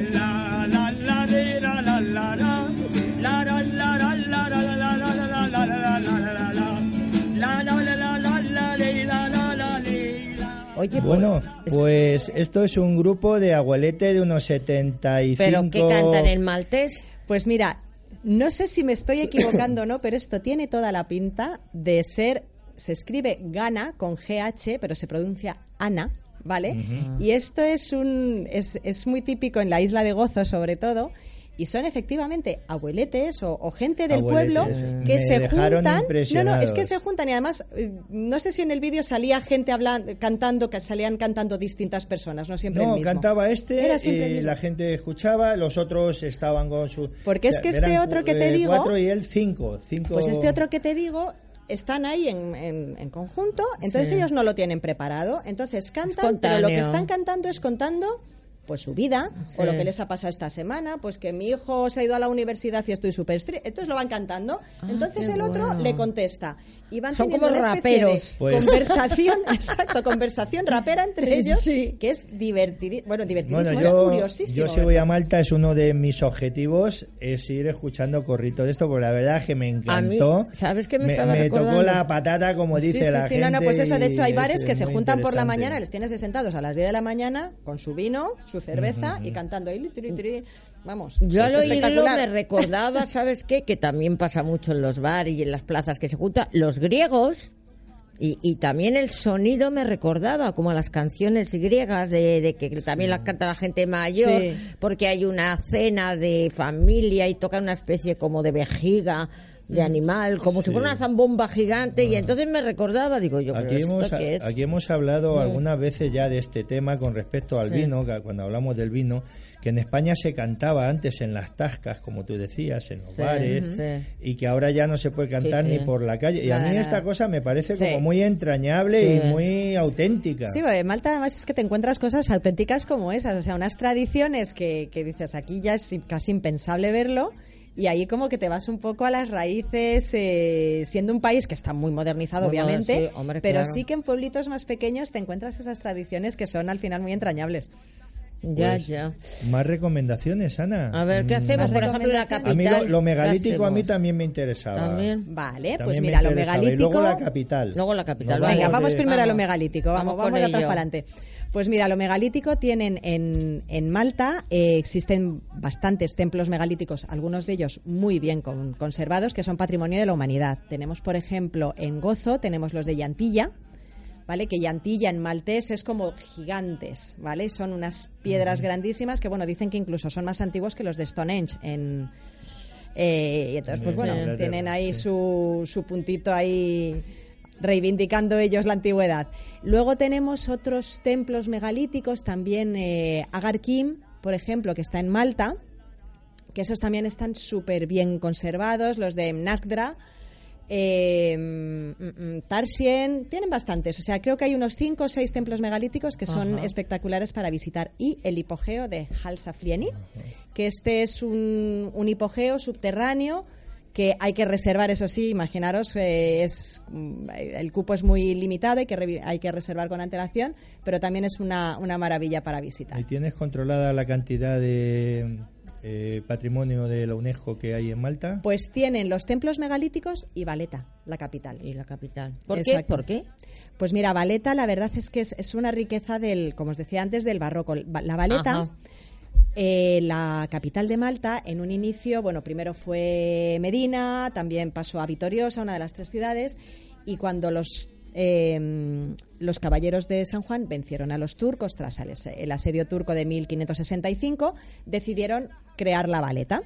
Oye, Bueno, pues, pues esto es un grupo de abuelete de unos 75... ¿pero qué cantan en maltés? Pues mira, no sé si me estoy equivocando o no, pero esto tiene toda la pinta de ser, se escribe Gana con GH, pero se pronuncia Ana, ¿vale? Y esto es un es, es muy típico en la isla de Gozo, sobre todo. Y son efectivamente abueletes o, o gente del Abueletes. pueblo que Me se juntan. No, no, es que se juntan y además, eh, no sé si en el vídeo salía gente hablando, cantando, que salían cantando distintas personas, no siempre el No, mismo. cantaba este Era el y mismo. la gente escuchaba, los otros estaban con su... Porque es o sea, que este otro que te eh, digo- Cuatro y él cinco. cinco Pues este otro que te digo están ahí en, en- en conjunto, entonces Sí. ellos no lo tienen preparado, entonces cantan, pero lo que están cantando es contando pues su vida o lo que les ha pasado esta semana, pues que mi hijo se ha ido a la universidad y estoy súper estricto, entonces lo van cantando, entonces qué el otro bueno. le contesta y van Son teniendo como una raperos. de Pues- conversación, exacto, conversación rapera entre ellos, Sí. que es divertidísimo, bueno, divertidísimo, Bueno, es yo, curiosísimo. yo si voy a Malta es uno de mis objetivos es ir escuchando corritos de esto, porque la verdad es que me encantó. ¿sabes qué me me, estaba me recordando? tocó la patata, como dice sí, sí, la sí, gente. no, no, pues eso, de hecho hay y bares es que se juntan por la mañana, les tienes ahí sentados a las 10 de la mañana con su vino, su cerveza y cantando ahí, tiri, tiri, vamos. Yo al oírlo me recordaba, ¿sabes qué? Que también pasa mucho en los bares y en las plazas que se juntan. Los griegos Y, y también el sonido me recordaba como a las canciones griegas de, de que también las canta la gente mayor, Sí. porque hay una cena de familia y toca una especie como de vejiga de animal, como si fuera una zambomba gigante, y entonces me recordaba, digo yo, pero Aquí ¿esto hemos, qué es? aquí hemos hablado Mm. algunas veces ya de este tema con respecto al Sí. vino, cuando hablamos del vino, que en España se cantaba antes en las tascas, como tú decías, en los bares, y que ahora ya no se puede cantar ni por la calle. Y a mí esta cosa me parece como muy entrañable y muy auténtica. Sí, porque en Malta además es que te encuentras cosas auténticas como esas, o sea, unas tradiciones que, que dices aquí ya es casi impensable verlo. Y ahí como que te vas un poco a las raíces, eh, siendo un país que está muy modernizado, Muy moderno, obviamente, sí, hombre, pero claro. sí que en pueblitos más pequeños te encuentras esas tradiciones que son al final muy entrañables. Ya, Pues, ya. Más recomendaciones, Ana. A ver, ¿qué Mm, hacemos? Por ejemplo, la capital. A mí lo, lo ¿qué megalítico a mí también me interesaba. También. Vale, También pues mira, lo interesaba. Y megalítico... luego la capital. Luego la capital. Venga, vamos de- primero a lo megalítico, vamos, Vamos vamos, de atrás para adelante. Pues mira, lo megalítico tienen en, en Malta, eh, existen bastantes templos megalíticos, algunos de ellos muy bien con- conservados, que son patrimonio de la humanidad. Tenemos, por ejemplo, en Gozo, tenemos los de Llantilla, ¿vale? Que Llantilla en maltés es como gigantes, ¿vale? Son unas piedras grandísimas que, bueno, dicen que incluso son más antiguos que los de Stonehenge en... eh, y entonces, pues bueno, tienen ahí sí. su, su puntito ahí reivindicando ellos la antigüedad. Luego tenemos otros templos megalíticos, también eh, Agar Kim, por ejemplo, que está en Malta, que esos también están súper bien conservados, los de Mnagdra, eh, mm, mm, Tarsien, tienen bastantes, o sea, creo que hay unos cinco o seis templos megalíticos que son Ajá. espectaculares para visitar. Y el hipogeo de Halsaflieni, que este es un, un hipogeo subterráneo que hay que reservar, eso sí, imaginaros, eh, es mm, el cupo es muy limitado, hay que, hay que reservar con antelación, pero también es una, una maravilla para visitar. ¿Y tienes controlada la cantidad de eh, patrimonio de la UNESCO que hay en Malta? Pues tienen los templos megalíticos y Valeta, la capital. Y la capital. ¿Por qué? ¿Por qué? Pues mira, Valeta la verdad es que es, es una riqueza del, como os decía antes, del barroco. La Valeta, Ajá. Eh, la capital de Malta, en un inicio, bueno, primero fue Medina, también pasó a Vitoriosa, una de las tres ciudades, y cuando los eh, los caballeros de San Juan vencieron a los turcos tras el, asedio turco de 1565, decidieron crear la Valeta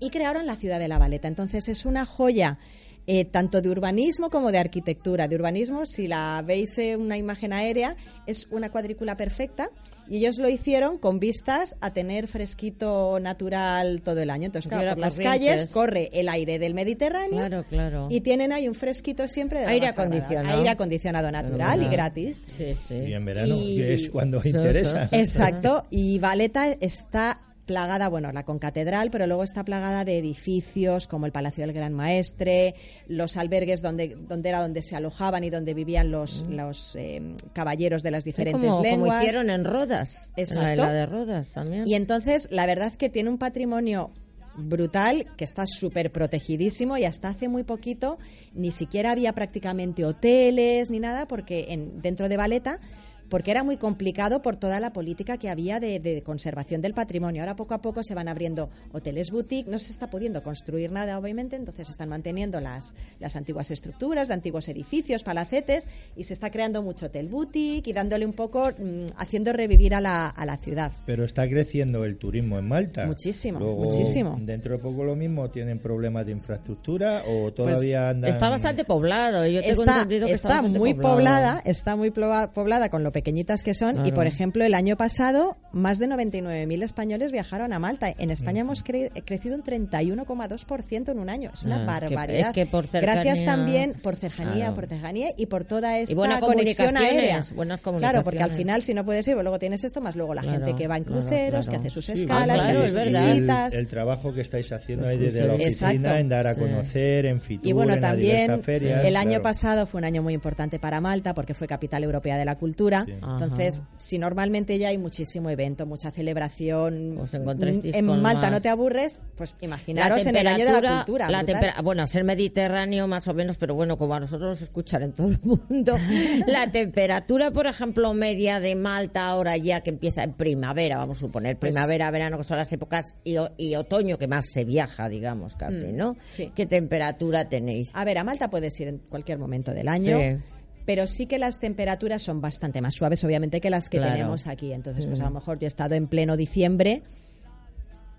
y crearon la ciudad de La Valeta. Entonces es una joya eh, tanto de urbanismo como de arquitectura. De urbanismo, si la veis en una imagen aérea, es una cuadrícula perfecta y ellos lo hicieron con vistas a tener fresquito natural todo el año. Entonces, claro, por las corrientes. calles corre el aire del Mediterráneo Claro, claro. y tienen ahí un fresquito siempre de Aire acondicionado. Aire acondicionado natural y gratis. Sí, sí. Y en verano, Y- es cuando interesa. Exacto, y Valeta está plagada, bueno, la concatedral, pero luego está plagada de edificios como el Palacio del Gran Maestre, los albergues donde, donde era donde se alojaban y donde vivían los, los eh, caballeros de las diferentes como, como lenguas. hicieron en Rodas. Exacto. En la, de Rodas también. Y entonces, la verdad que tiene un patrimonio brutal, que está súper protegidísimo y hasta hace muy poquito ni siquiera había prácticamente hoteles ni nada porque en, dentro de Valeta porque era muy complicado por toda la política que había de, de conservación del patrimonio. Ahora poco a poco se van abriendo hoteles boutique, no se está pudiendo construir nada, obviamente, entonces se están manteniendo las, las antiguas estructuras de antiguos edificios, palacetes, y se está creando mucho hotel boutique y dándole un poco, mm, haciendo revivir a la, a la ciudad. Pero está creciendo el turismo en Malta. Muchísimo, Luego, muchísimo. Dentro de poco lo mismo, ¿tienen problemas de infraestructura o todavía andan...? Está bastante poblado. Yo tengo está, entendido que está, muy poblado. poblada, está muy poblada con lo pequeñitas que son. Y por ejemplo, el año pasado, más de 99.000 españoles viajaron a Malta. En España hemos cre- crecido un 31,2% en un año. Es una Ah, es que- barbaridad. es que por Gracias cercanía- también por cercanía, Claro. por cercanía y por toda esta conexión comunicaciones, aérea. buenas Claro, porque al comunicaciones. final, si no puedes ir, pues luego tienes esto, más luego la Claro, gente que va en cruceros, claro. que hace sus Sí, escalas, claro, que sus verdad. visitas. El, el trabajo que estáis haciendo ahí desde la oficina Exacto. en dar a Sí. conocer, en Fitur, Y bueno, en también ferias. el año claro. pasado fue un año muy importante para Malta porque fue capital europea de la cultura. Entonces, Ajá. si normalmente ya hay muchísimo evento, mucha celebración, Pues encontrasteis en con Malta más. no te aburres, pues imaginaros en el año de la temperatura- cultura. la bueno, ser mediterráneo más o menos, pero bueno, como a nosotros nos escuchan en todo el mundo. la temperatura, por ejemplo, media de Malta ahora ya que empieza en primavera, vamos a suponer, Pues- primavera, verano, que son las épocas, y, o- y otoño, que más se viaja, digamos, casi, Mm, ¿no? sí. ¿Qué temperatura tenéis? A ver, a Malta puedes ir en cualquier momento del año. Sí. Pero sí que las temperaturas son bastante más suaves, obviamente, que las que Claro. tenemos aquí. Entonces, pues a Mm. lo mejor yo he estado en pleno diciembre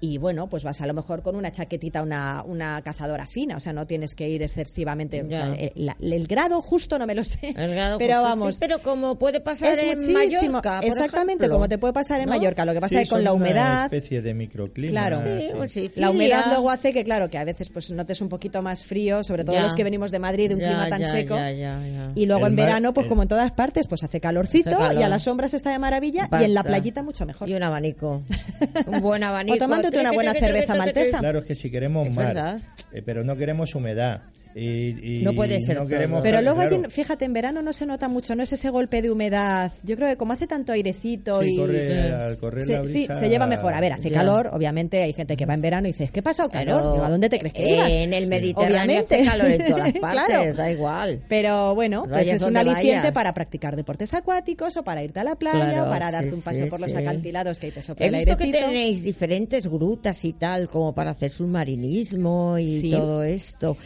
y bueno, pues vas a lo mejor con una chaquetita, una, una cazadora fina, o sea, no tienes que ir excesivamente. o sea, el, la- el grado justo no me lo sé. El grado pero justo, vamos. sí, pero como puede pasar es en muchísimo. Mallorca, por exactamente, ejemplo, como te puede pasar en ¿no? Mallorca. Lo que pasa Sí, es que con la una humedad. especie de microclima. Claro. Sí, sí. pues La humedad luego hace que, claro, que a veces pues notes un poquito más frío, sobre todo Ya. los que venimos de Madrid, de un Ya, clima tan ya, seco. ya, ya, ya. Y luego El en mar- verano, pues el- como en todas partes, pues hace calorcito Hace calor. y a la sombra se está de maravilla y en la playita mucho mejor. Y un abanico. Un buen abanico. Una buena cerveza maltesa. Claro, es que si queremos mar, eh, pero no queremos humedad. Y, y No puede ser no todo. queremos, Pero luego, claro, allí, fíjate, en verano no se nota mucho, no es ese golpe de humedad. Yo creo que como hace tanto airecito sí, y... corre- al correr se, la sí, brisa- se lleva mejor. A ver, hace Ya. calor, obviamente hay gente que va en verano y dice, ¿qué pasa? calor? Pero ¿A dónde te crees que ibas? En el Mediterráneo Obviamente. hace calor en todas partes, Claro. da igual. Pero bueno, pues es un aliciente vayas. para practicar deportes acuáticos o para irte a la playa Claro, o para darte sí, un paseo sí, por los acantilados que ahí te sopla He el visto que tenéis diferentes grutas y tal, como para hacer submarinismo y Sí. todo esto.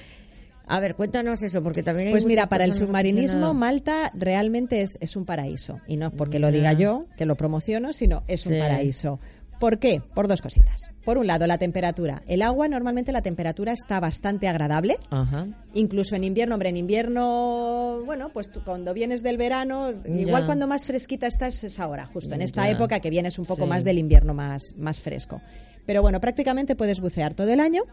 A ver, cuéntanos eso, porque también hay Pues mira, para el submarinismo. Malta realmente es, es un paraíso. Y no porque lo diga yo, que lo promociono, sino es un paraíso. ¿Por qué? Por dos cositas. Por un lado, la temperatura. El agua, normalmente la temperatura está bastante agradable. Ajá. Incluso en invierno, hombre, en invierno, bueno, pues tú cuando vienes del verano, igual Ya. cuando más fresquita estás es ahora, justo en esta Ya. época que vienes un poco Sí. más del invierno más, más fresco. Pero bueno, prácticamente puedes bucear todo el año.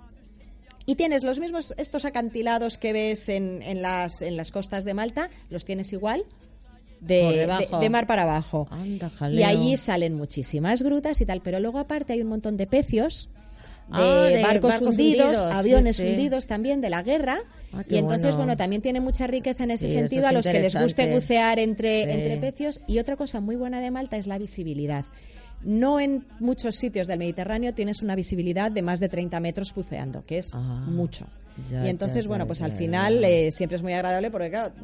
Y tienes los mismos, estos acantilados que ves en, en las, en las costas de Malta, los tienes igual, de, de- de mar para abajo. Anda, Y allí salen muchísimas grutas y tal, pero luego aparte hay un montón de pecios, de, Ah, de barcos, barcos hundidos, hundidos, aviones sí, sí. hundidos también de la guerra. Ah, y entonces, bueno. bueno. también tiene mucha riqueza en ese Sí, sentido es a los que les guste bucear entre, entre pecios. Y otra cosa muy buena de Malta es la visibilidad. No en muchos sitios del Mediterráneo tienes una visibilidad de más de 30 metros buceando, que es Ah, mucho. ya, y entonces, ya, bueno, pues ya, al final eh, siempre es muy agradable porque, claro,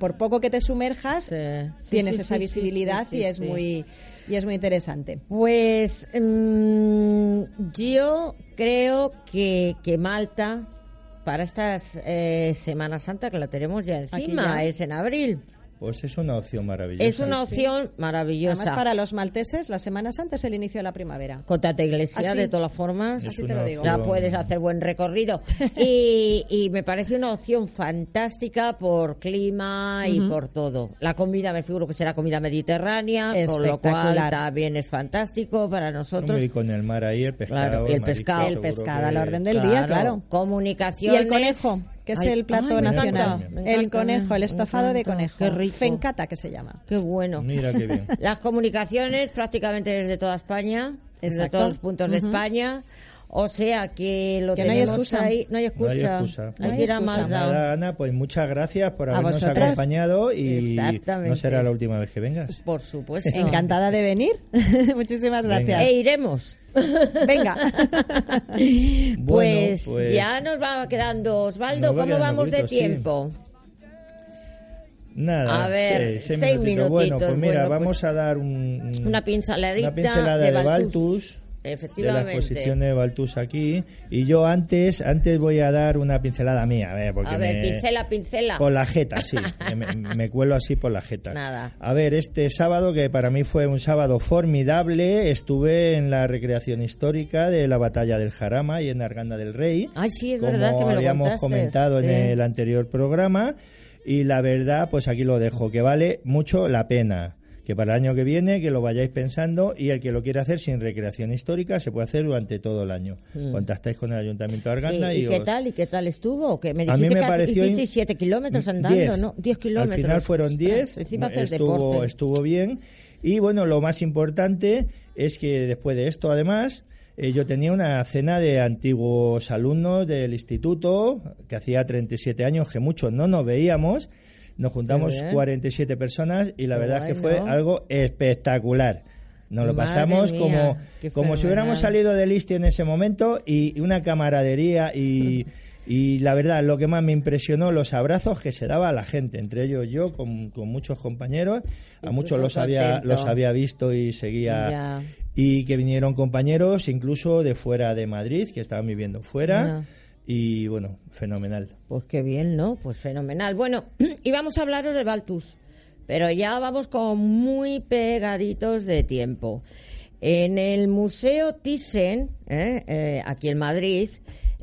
por poco que te sumerjas, Sí. Sí, tienes sí, esa visibilidad y es muy y es muy interesante. Pues mm, yo creo que, que Malta, para esta Semana Santa que la tenemos ya encima, ya. es en abril. Pues es una opción maravillosa. Es una sí. opción maravillosa. Además, para los malteses, la Semana Santa es el inicio de la primavera. Contate iglesia, Así- de todas formas. Es así te lo digo. Ya puedes hacer buen recorrido. Y, y me parece una opción fantástica por clima y por todo. La comida, me figuro que será comida mediterránea, con lo cual Espectacular. también es fantástico para nosotros. Hombre, y con el mar ahí, el pescado. Claro, y el marisco, pescado. El pescado que- a la orden del día, claro. Y Comunicaciones. el conejo, que es Ay, el plato ay, nacional. encanta, el encanta, conejo, el estofado de conejo. Qué rico. Fencata, que se llama. Qué bueno. Mira qué bien. Las comunicaciones prácticamente desde toda España, desde Exacto. todos los puntos de. España. O sea que lo Que no hay tenemos excusa. ahí. No hay No hay excusa. excusa. Hay No hay a excusa. Malta. Nada, Ana, pues muchas gracias por habernos acompañado y Exactamente. no será la última vez que vengas. Por supuesto. Encantada de venir. Muchísimas Venga. gracias. E iremos. Venga. pues, Bueno, pues- ya nos va quedando, Osvaldo, va ¿cómo quedando vamos de poquito, sí. tiempo? Nada, A ver, seis, seis minutitos. Bueno, pues mira, bueno, pues vamos a dar un, Una pinceladita una pincelada de de, Baltus. Baltus. De la Efectivamente. exposición de Baltus aquí. Y yo antes antes voy a dar una pincelada mía. A ver, porque A ver, me- pincela, pincela. Por la jeta, sí. me, me cuelo así por la jeta. Nada. A ver, este sábado, que para mí fue un sábado formidable, estuve en la recreación histórica de la batalla del Jarama y en Arganda del Rey. Ay, sí, es como verdad que me lo habíamos contaste, comentado sí. en el anterior programa. Y la verdad, pues aquí lo dejo, que vale mucho la pena. Que para el año que viene, que lo vayáis pensando y el que lo quiera hacer sin recreación histórica se puede hacer durante todo el año. Mm. Contactáis con el Ayuntamiento de ¿Y, Arganda y, y qué os- tal? ¿Y qué tal estuvo? Que me A mí dijiste me que pareció hiciste in- 7 kilómetros andando, Diez. ¿no? 10 kilómetros. Al final fueron Ostras, 10. Encima haces estuvo, deporte. estuvo bien. Y bueno, lo más importante es que después de esto, además, eh, yo tenía una cena de antiguos alumnos del instituto, que hacía 37 años que muchos no nos veíamos. Nos juntamos bien. 47 personas y la Qué verdad es que fue algo espectacular. Nos lo Madre pasamos mía, como, como si hubiéramos salido del ISTI en ese momento y una camaradería y, y la verdad, lo que más me impresionó, los abrazos que se daba a la gente, entre ellos yo, con, con muchos compañeros, a muchos los había, atento. los había visto y seguía, Ya. y que vinieron compañeros incluso de fuera de Madrid, que estaban viviendo fuera. Ya. Y bueno, fenomenal. Pues qué bien, ¿no? Pues fenomenal. Bueno, y vamos a hablaros de Baltus, pero ya vamos con muy pegaditos de tiempo. En el Museo Thyssen, ¿eh? Eh, aquí en Madrid,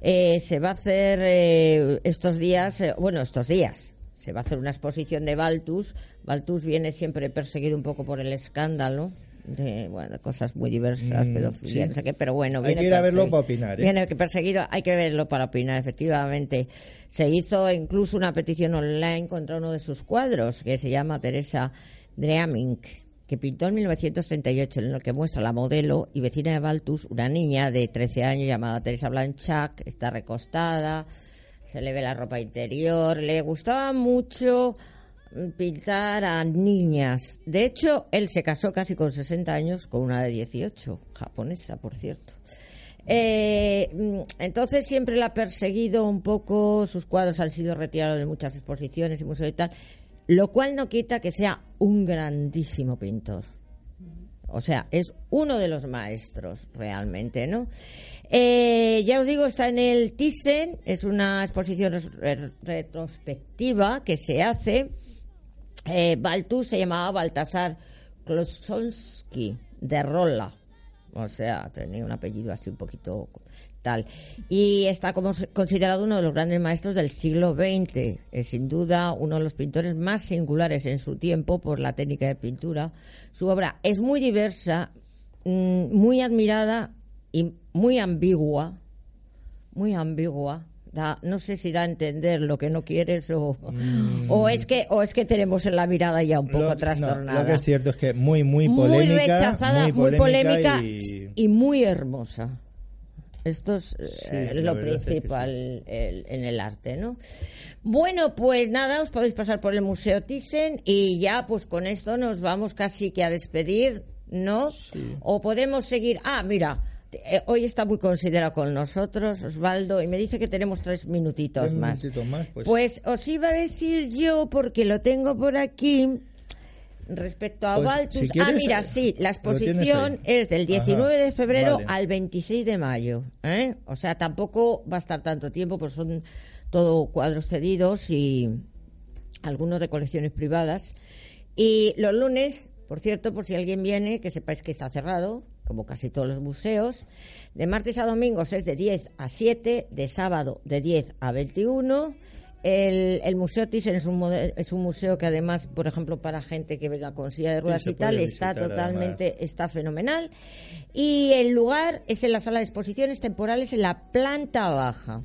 eh, se va a hacer eh, estos días, eh, bueno, estos días, se va a hacer una exposición de Baltus. Baltus viene siempre perseguido un poco por el escándalo. De, bueno, cosas muy diversas, Mm, pedofilia, sí. no sé qué, pero bueno, Hay viene que ir a verlo para opinar, ¿eh? Viene perseguido, hay que verlo para opinar, efectivamente. Se hizo incluso una petición online contra uno de sus cuadros, que se llama Teresa Dreaming, que pintó en 1938, en el que muestra la modelo y vecina de Baltus, una niña de 13 años llamada Teresa Blanchac, está recostada, se le ve la ropa interior, le gustaba mucho pintar a niñas. De hecho, él se casó casi con 60 años con una de 18, japonesa, por cierto. Eh, mm, entonces siempre la ha perseguido un poco, sus cuadros han sido retirados de muchas exposiciones y museos y tal, lo cual no quita que sea un grandísimo pintor. O sea, es uno de los maestros realmente, ¿no? Eh, ya os digo, está en el Thyssen, es una exposición re- retrospectiva que se hace. Eh, Baltus se llamaba Baltasar Klosonsky de Rolla, o sea, tenía un apellido así un poquito tal. Y está como considerado uno de los grandes maestros del siglo XX. Es sin duda uno de los pintores más singulares en su tiempo por la técnica de pintura. Su obra es muy diversa, mm, muy admirada y muy ambigua. Muy ambigua. Da- no sé si da a entender lo que no quieres o, o es que o es que tenemos en la mirada ya un poco Lo- no, trastornada lo que es cierto es que muy, muy muy polémica. rechazada, muy polémica, y... y- muy hermosa. Esto es eh, Sí, lo verdad es que principal el- en el arte, ¿no? Bueno, pues nada, os podéis pasar por el Museo Thyssen y ya, pues con esto nos vamos casi que a despedir, ¿no? O podemos seguir. Ah, mira, eh, hoy está muy considerado con nosotros, Osvaldo, y me dice que tenemos tres minutitos Tres más. minutitos más, pues. Pues os iba a decir yo, porque lo tengo por aquí, respecto a Pues, Baltus. si ah, mira, eh, sí, la exposición es del Ajá, 19 de febrero vale. al 26 de mayo. ¿eh? O sea, tampoco va a estar tanto tiempo, pues son todo cuadros cedidos y algunos de colecciones privadas. Y los lunes, por cierto, por si alguien viene, que sepáis que está cerrado, como casi todos los museos. De martes a domingos es de 10 a 7, de sábado de 10 a 21. El, el Museo Thyssen es un, es un museo que además, por ejemplo, para gente que venga con silla de ruedas y tal, está totalmente, está fenomenal. Y el lugar es en la sala de exposiciones temporales en la planta baja.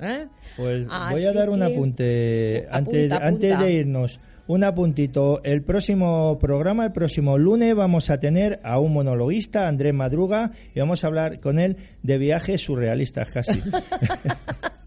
¿eh? Pues voy a dar un que- apunte Apunta, antes, apunta. antes de irnos. Un apuntito. El próximo programa, el próximo lunes, vamos a tener a un monologuista, Andrés Madruga, y vamos a hablar con él de viajes surrealistas casi.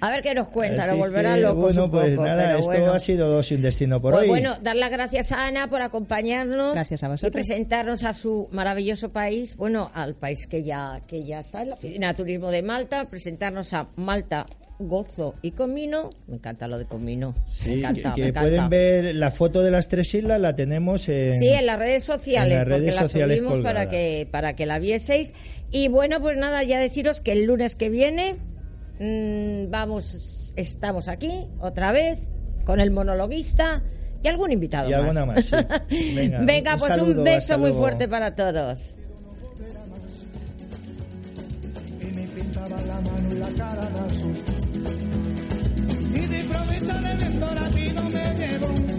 A ver qué nos cuenta, Así lo volverá que, loco. Bueno, pues poco, nada, pero esto bueno. ha sido dos sin destino por Pues hoy. bueno, dar las gracias a Ana por acompañarnos Gracias a y presentarnos a su maravilloso país, bueno, al país que ya que ya está en la Oficina de Turismo de Malta, presentarnos a Malta, Gozo y Comino. Me encanta lo de Comino. me Sí, encanta, que, me que encanta. pueden ver la foto de las tres islas, la tenemos en... Sí, en las redes sociales, en las redes porque la sociales subimos para que, para que la vieseis. Y bueno, pues nada, ya deciros que el lunes que viene mm, vamos, estamos aquí otra vez con el monologuista y algún invitado Y más. alguna más, sí. Venga, Venga, un pues saludo, un beso muy luego. fuerte para todos. y me pintaba la mano y la cara de azul. Y de improviso el viento rápido me llevó